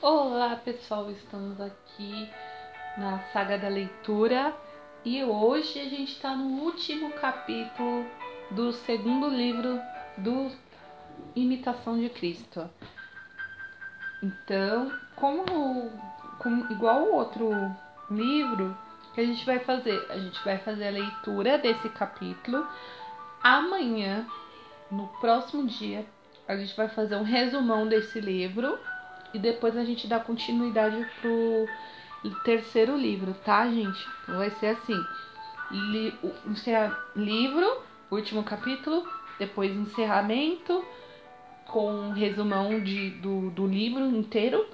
Olá pessoal, estamos aqui na saga da leitura e hoje a gente está no último capítulo do segundo livro do Imitação de Cristo. Então, como, como igual o outro livro, que a gente vai fazer? A gente vai fazer a leitura desse capítulo amanhã, no próximo dia, a gente vai fazer um resumão desse livro e depois a gente dá continuidade pro terceiro livro, tá, gente? Então vai ser assim: li, livro, último capítulo, depois encerramento com um resumão de, do, do livro inteiro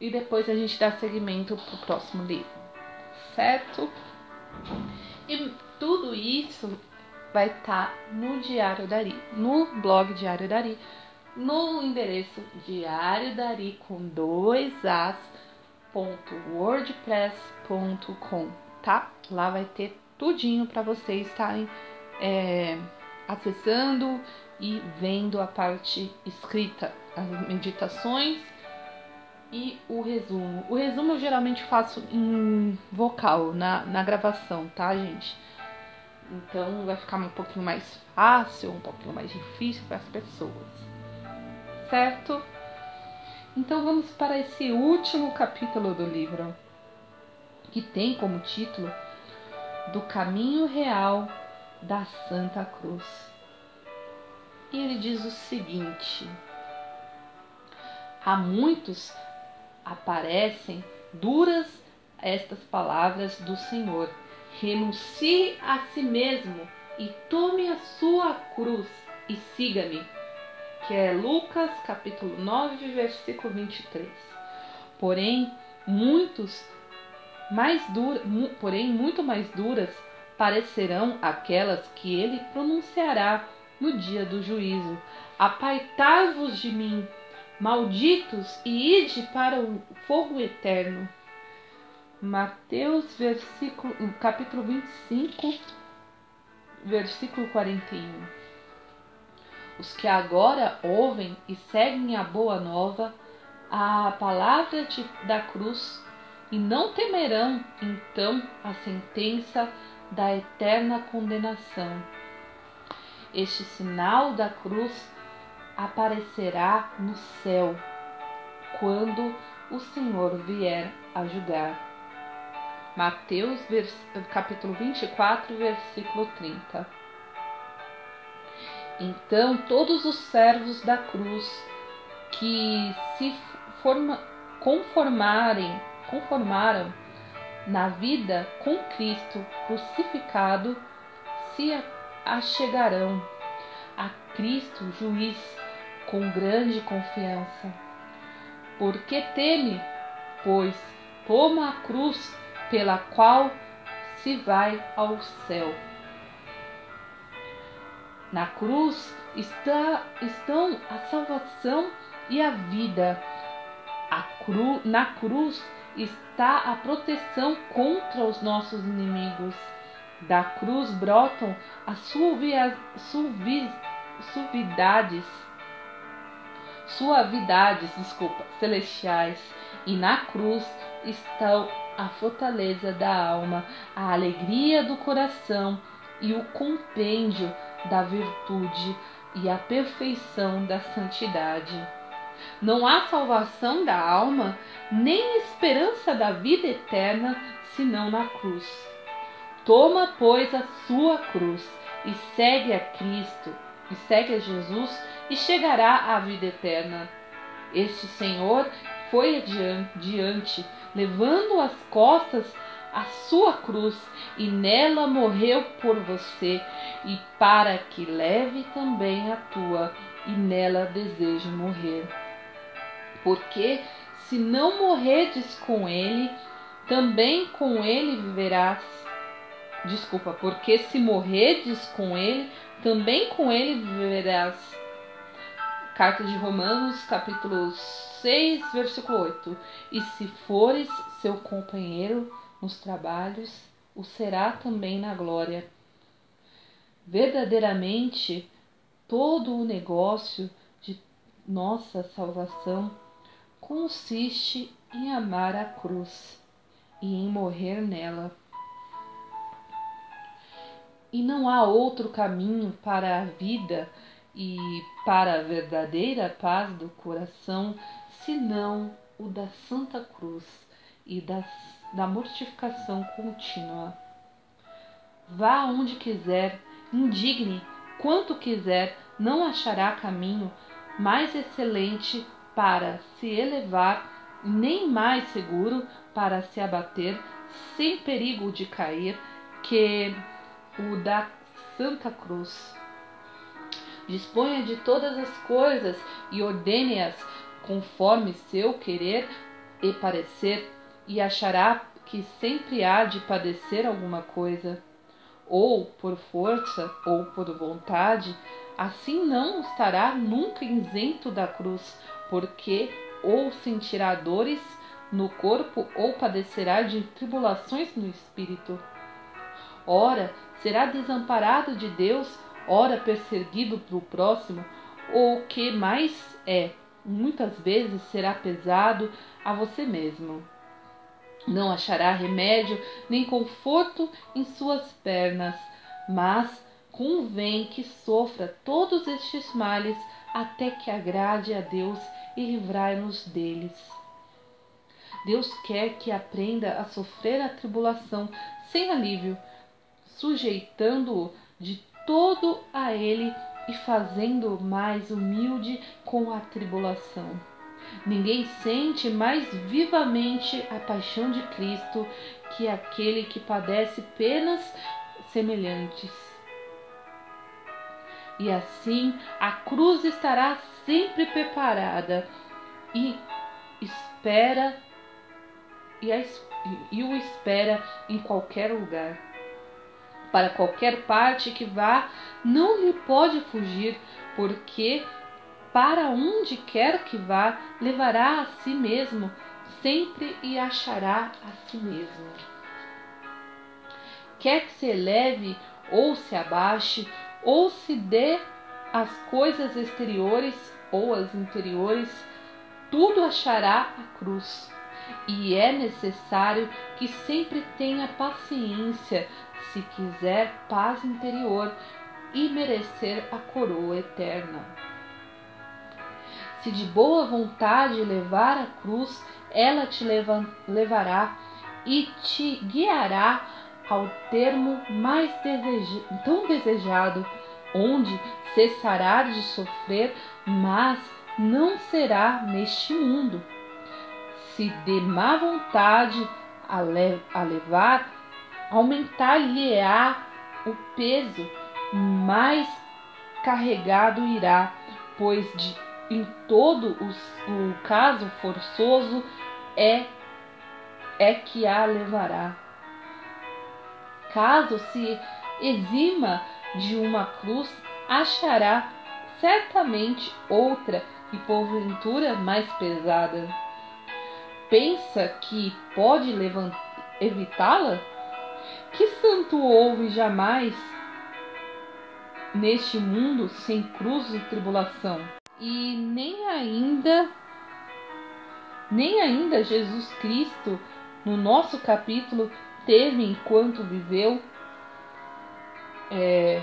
e depois a gente dá seguimento pro próximo livro, certo? E tudo isso vai estar tá no Diário Dari, no blog Diário Dari no endereço diário dari com dois as .wordpress.com, tá? Lá vai ter tudinho para vocês estarem é, acessando e vendo a parte escrita, as meditações e o resumo. O resumo eu geralmente faço em vocal, na, na gravação, tá, gente? Então vai ficar um pouquinho mais fácil, um pouquinho mais difícil para as pessoas certo? Então vamos para esse último capítulo do livro, que tem como título Do Caminho Real da Santa Cruz. E ele diz o seguinte: Há muitos aparecem duras estas palavras do Senhor. Renuncie a si mesmo e tome a sua cruz e siga-me que é Lucas capítulo 9, versículo 23. Porém, muitos mais duras, porém muito mais duras parecerão aquelas que ele pronunciará no dia do juízo. Apaitai-vos de mim, malditos, e ide para o fogo eterno. Mateus versículo, capítulo 25, versículo 41. Os que agora ouvem e seguem a boa nova, a palavra de, da cruz, e não temerão então a sentença da eterna condenação. Este sinal da cruz aparecerá no céu quando o Senhor vier a julgar. Mateus capítulo 24, versículo 30. Então todos os servos da cruz que se forma, conformarem, conformaram na vida com Cristo crucificado se achegarão a Cristo juiz com grande confiança. Porque teme, pois toma a cruz pela qual se vai ao céu. Na cruz está, estão a salvação e a vida. A cru, na cruz está a proteção contra os nossos inimigos. Da cruz brotam as suvia, suvi, suvidades, suavidades, desculpa, celestiais, e na cruz estão a fortaleza da alma, a alegria do coração e o compêndio da virtude e a perfeição da santidade. Não há salvação da alma, nem esperança da vida eterna, senão na cruz. Toma, pois, a sua cruz e segue a Cristo, e segue a Jesus, e chegará à vida eterna. Este Senhor foi adiante, levando as costas a sua cruz e nela morreu por você, e para que leve também a tua, e nela desejo morrer. Porque se não morredes com ele, também com ele viverás. Desculpa, porque se morredes com ele, também com ele viverás. Carta de Romanos, capítulo 6, versículo 8. E se fores seu companheiro, nos trabalhos, o será também na glória. Verdadeiramente, todo o negócio de nossa salvação consiste em amar a cruz e em morrer nela. E não há outro caminho para a vida e para a verdadeira paz do coração senão o da Santa Cruz e da, da mortificação contínua. Vá onde quiser, indigne quanto quiser, não achará caminho mais excelente para se elevar, nem mais seguro para se abater, sem perigo de cair, que o da Santa Cruz. Disponha de todas as coisas e ordene-as conforme seu querer e parecer, e achará que sempre há de padecer alguma coisa ou por força ou por vontade, assim não estará nunca isento da cruz, porque ou sentirá dores no corpo ou padecerá de tribulações no espírito. Ora, será desamparado de Deus, ora perseguido pelo próximo, ou o que mais é, muitas vezes será pesado a você mesmo. Não achará remédio nem conforto em suas pernas, mas convém que sofra todos estes males até que agrade a Deus e livrai-nos deles. Deus quer que aprenda a sofrer a tribulação sem alívio, sujeitando-o de todo a Ele e fazendo-o mais humilde com a tribulação. Ninguém sente mais vivamente a paixão de Cristo que aquele que padece penas semelhantes. E assim a cruz estará sempre preparada e espera e, a, e o espera em qualquer lugar. Para qualquer parte que vá, não lhe pode fugir, porque para onde quer que vá, levará a si mesmo, sempre e achará a si mesmo. Quer que se eleve ou se abaixe, ou se dê as coisas exteriores ou as interiores, tudo achará a cruz. E é necessário que sempre tenha paciência se quiser paz interior e merecer a coroa eterna. Se de boa vontade levar a cruz, ela te levará e te guiará ao termo mais deseja tão desejado, onde cessará de sofrer, mas não será neste mundo. Se de má vontade a, le a levar, aumentar-lhe-á o peso, mais carregado irá, pois de em todo o, o caso forçoso é é que a levará. Caso se exima de uma cruz, achará certamente outra e porventura mais pesada. Pensa que pode evitá-la? Que santo houve jamais neste mundo sem cruz e tribulação? E nem ainda nem ainda Jesus Cristo no nosso capítulo teve enquanto viveu é,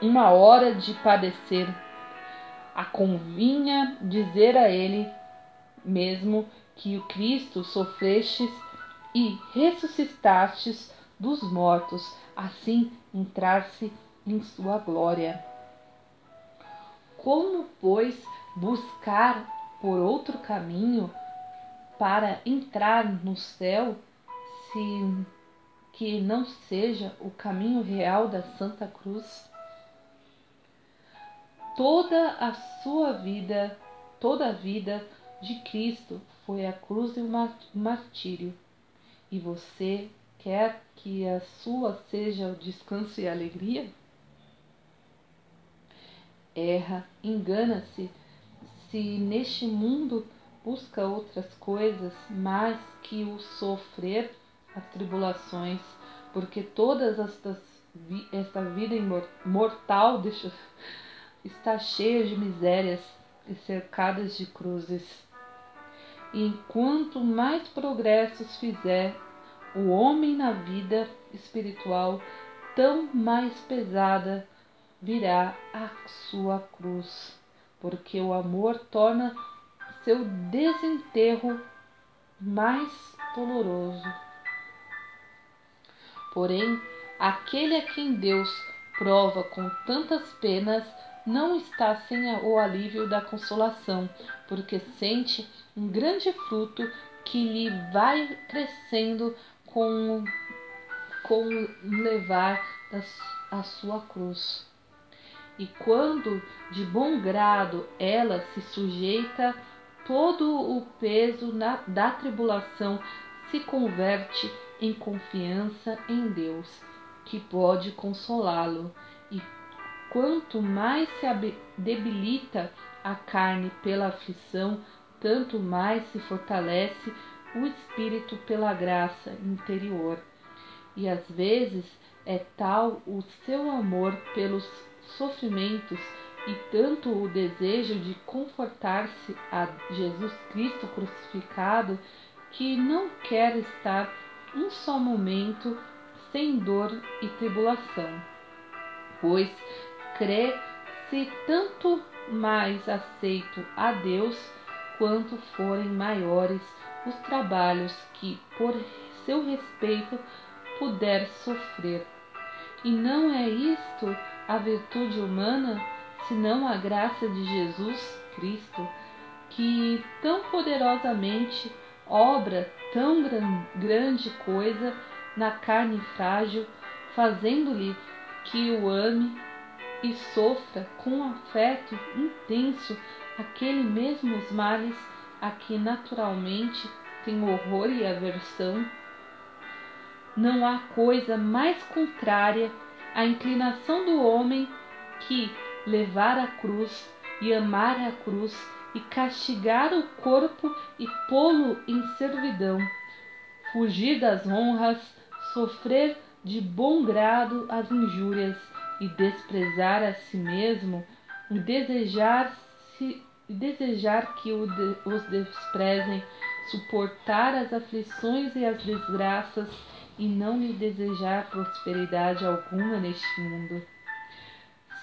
uma hora de padecer. A convinha dizer a ele mesmo que o Cristo sofrestes e ressuscitastes dos mortos, assim entrar-se em sua glória. Como, pois, buscar por outro caminho para entrar no céu se que não seja o caminho real da Santa Cruz? Toda a sua vida, toda a vida de Cristo foi a cruz e o martírio. E você quer que a sua seja o descanso e a alegria? Erra, engana-se se neste mundo busca outras coisas mais que o sofrer as tribulações, porque todas estas esta vida mortal deixa, está cheia de misérias e cercadas de cruzes. e enquanto mais progressos fizer o homem na vida espiritual, tão mais pesada virá a sua cruz, porque o amor torna seu desenterro mais doloroso. Porém, aquele a quem Deus prova com tantas penas não está sem o alívio da consolação, porque sente um grande fruto que lhe vai crescendo com, com levar a sua cruz. E quando de bom grado ela se sujeita, todo o peso na, da tribulação se converte em confiança em Deus, que pode consolá-lo. E quanto mais se debilita a carne pela aflição, tanto mais se fortalece o espírito pela graça interior. E às vezes é tal o seu amor pelos sofrimentos e tanto o desejo de confortar-se a Jesus Cristo crucificado que não quer estar um só momento sem dor e tribulação, pois crê se tanto mais aceito a Deus quanto forem maiores os trabalhos que por seu respeito puder sofrer. E não é isto a virtude humana, senão a graça de Jesus Cristo, que tão poderosamente obra tão gran grande coisa na carne frágil, fazendo-lhe que o ame e sofra com afeto intenso aquele mesmos males a que naturalmente tem horror e aversão. Não há coisa mais contrária à inclinação do homem que levar a cruz e amar a cruz e castigar o corpo e pô-lo em servidão, fugir das honras, sofrer de bom grado as injúrias e desprezar a si mesmo, e desejar, -se, desejar que os desprezem, suportar as aflições e as desgraças e não lhe desejar prosperidade alguma neste mundo.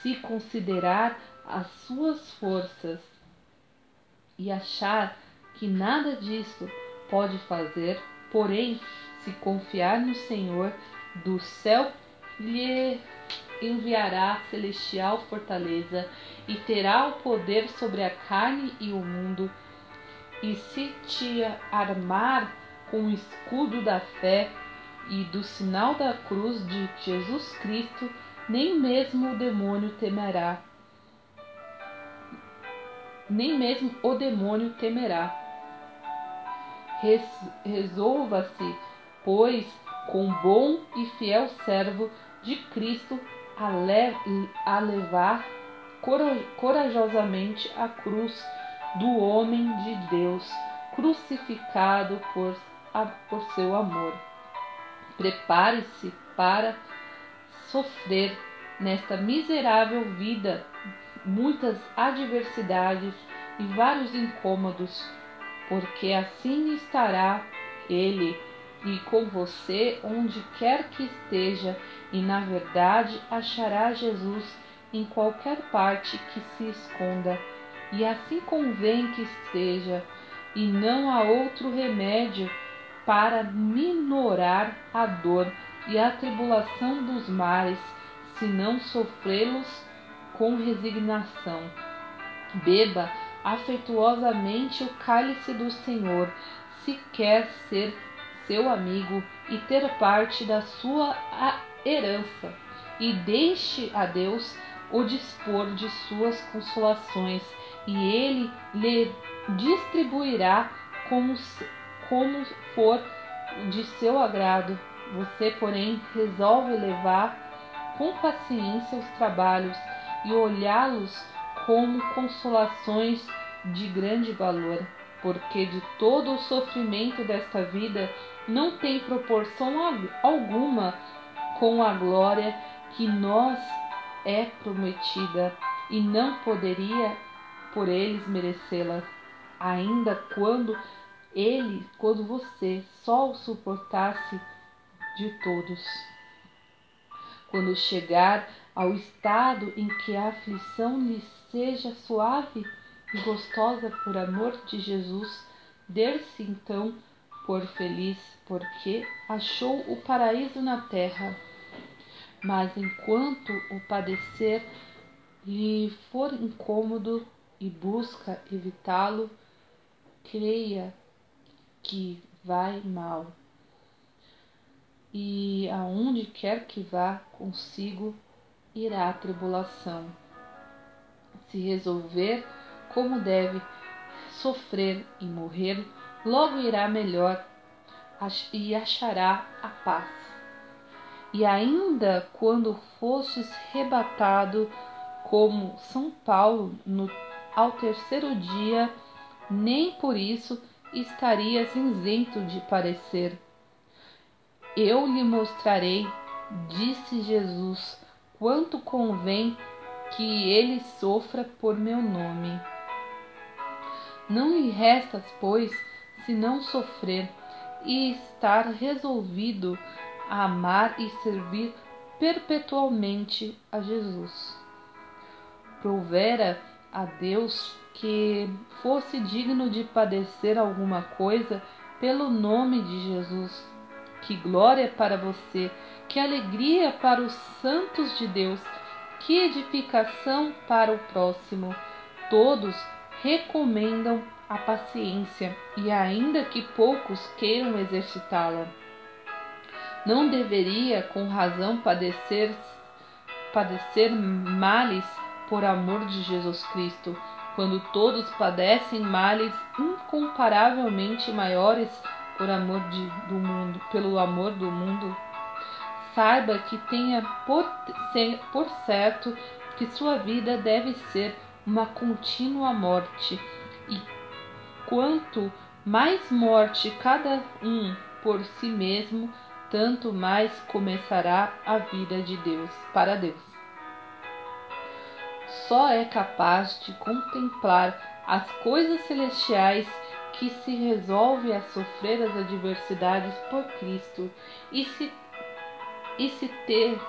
Se considerar as suas forças e achar que nada disso pode fazer, porém, se confiar no Senhor, do céu lhe enviará celestial fortaleza e terá o poder sobre a carne e o mundo. E se te armar com o escudo da fé e do sinal da cruz de Jesus Cristo, nem mesmo o demônio temerá. Nem mesmo o demônio temerá. Resolva-se, pois, com bom e fiel servo de Cristo a, le a levar corajosamente a cruz do homem de Deus, crucificado por, por seu amor. Prepare-se para sofrer nesta miserável vida. Muitas adversidades e vários incômodos, porque assim estará ele e com você onde quer que esteja, e na verdade achará Jesus em qualquer parte que se esconda, e assim convém que esteja, e não há outro remédio para minorar a dor e a tribulação dos mares, senão sofrê-los com resignação. Beba afetuosamente o cálice do Senhor, se quer ser seu amigo e ter parte da sua herança, e deixe a Deus o dispor de suas consolações, e ele lhe distribuirá como, como for de seu agrado. Você, porém, resolve levar com paciência os trabalhos e olhá-los como consolações de grande valor, porque de todo o sofrimento desta vida não tem proporção alguma com a glória que nós é prometida e não poderia por eles merecê-la, ainda quando ele quando você só o suportasse de todos. Quando chegar ao estado em que a aflição lhe seja suave e gostosa por amor de Jesus, der-se então por feliz, porque achou o paraíso na terra. Mas enquanto o padecer lhe for incômodo e busca evitá-lo, creia que vai mal. E aonde quer que vá consigo, irá a tribulação. Se resolver como deve sofrer e morrer, logo irá melhor e achará a paz. E ainda quando fostes rebatado como São Paulo no, ao terceiro dia, nem por isso estarias isento de parecer. Eu lhe mostrarei, disse Jesus, quanto convém que ele sofra por meu nome. Não lhe restas, pois, senão sofrer e estar resolvido a amar e servir perpetualmente a Jesus. Provera a Deus que fosse digno de padecer alguma coisa pelo nome de Jesus. Que glória para você, que alegria para os santos de Deus, que edificação para o próximo. Todos recomendam a paciência e ainda que poucos queiram exercitá-la. Não deveria com razão padecer padecer males por amor de Jesus Cristo, quando todos padecem males incomparavelmente maiores por amor de, do mundo, pelo amor do mundo. Saiba que tenha por, por certo que sua vida deve ser uma contínua morte, e quanto mais morte cada um por si mesmo, tanto mais começará a vida de Deus para Deus. Só é capaz de contemplar as coisas celestiais que se resolve a sofrer as adversidades por Cristo e se e se ter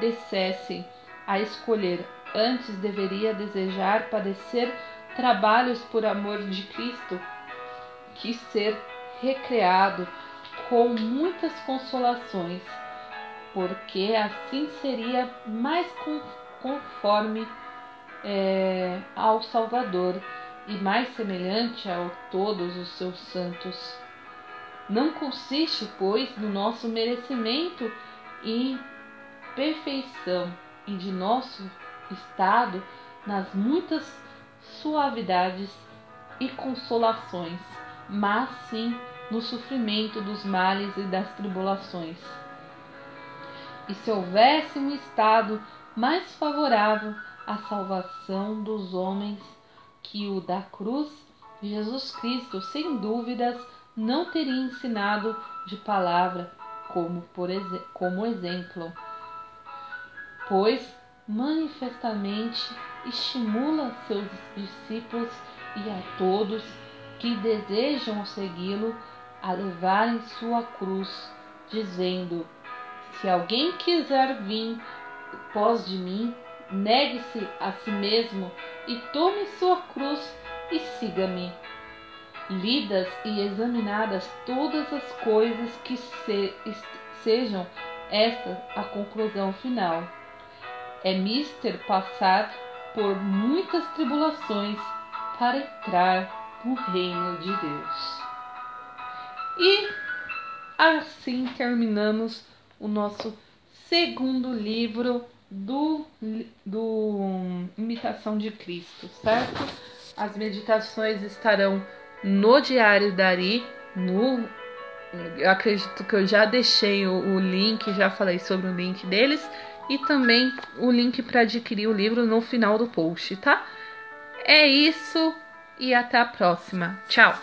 dissessem a escolher. Antes deveria desejar padecer trabalhos por amor de Cristo, que ser recreado com muitas consolações, porque assim seria mais conforme é, ao Salvador e mais semelhante a todos os seus santos. Não consiste, pois, no nosso merecimento e perfeição e de nosso estado nas muitas suavidades e consolações, mas sim no sofrimento dos males e das tribulações. E se houvesse um estado mais favorável à salvação dos homens que o da cruz, Jesus Cristo, sem dúvidas, não teria ensinado de palavra como, por, como exemplo, pois manifestamente estimula seus discípulos e a todos que desejam segui-lo a levarem sua cruz, dizendo: Se alguém quiser vir pós de mim, negue-se a si mesmo e tome sua cruz e siga-me. Lidas e examinadas todas as coisas que se, sejam esta a conclusão final é mister passar por muitas tribulações para entrar no reino de Deus. E assim terminamos o nosso segundo livro do, do Imitação de Cristo, certo? As meditações estarão no Diário Dari, no eu acredito que eu já deixei o, o link, já falei sobre o link deles e também o link para adquirir o livro no final do post, tá? É isso e até a próxima. Tchau!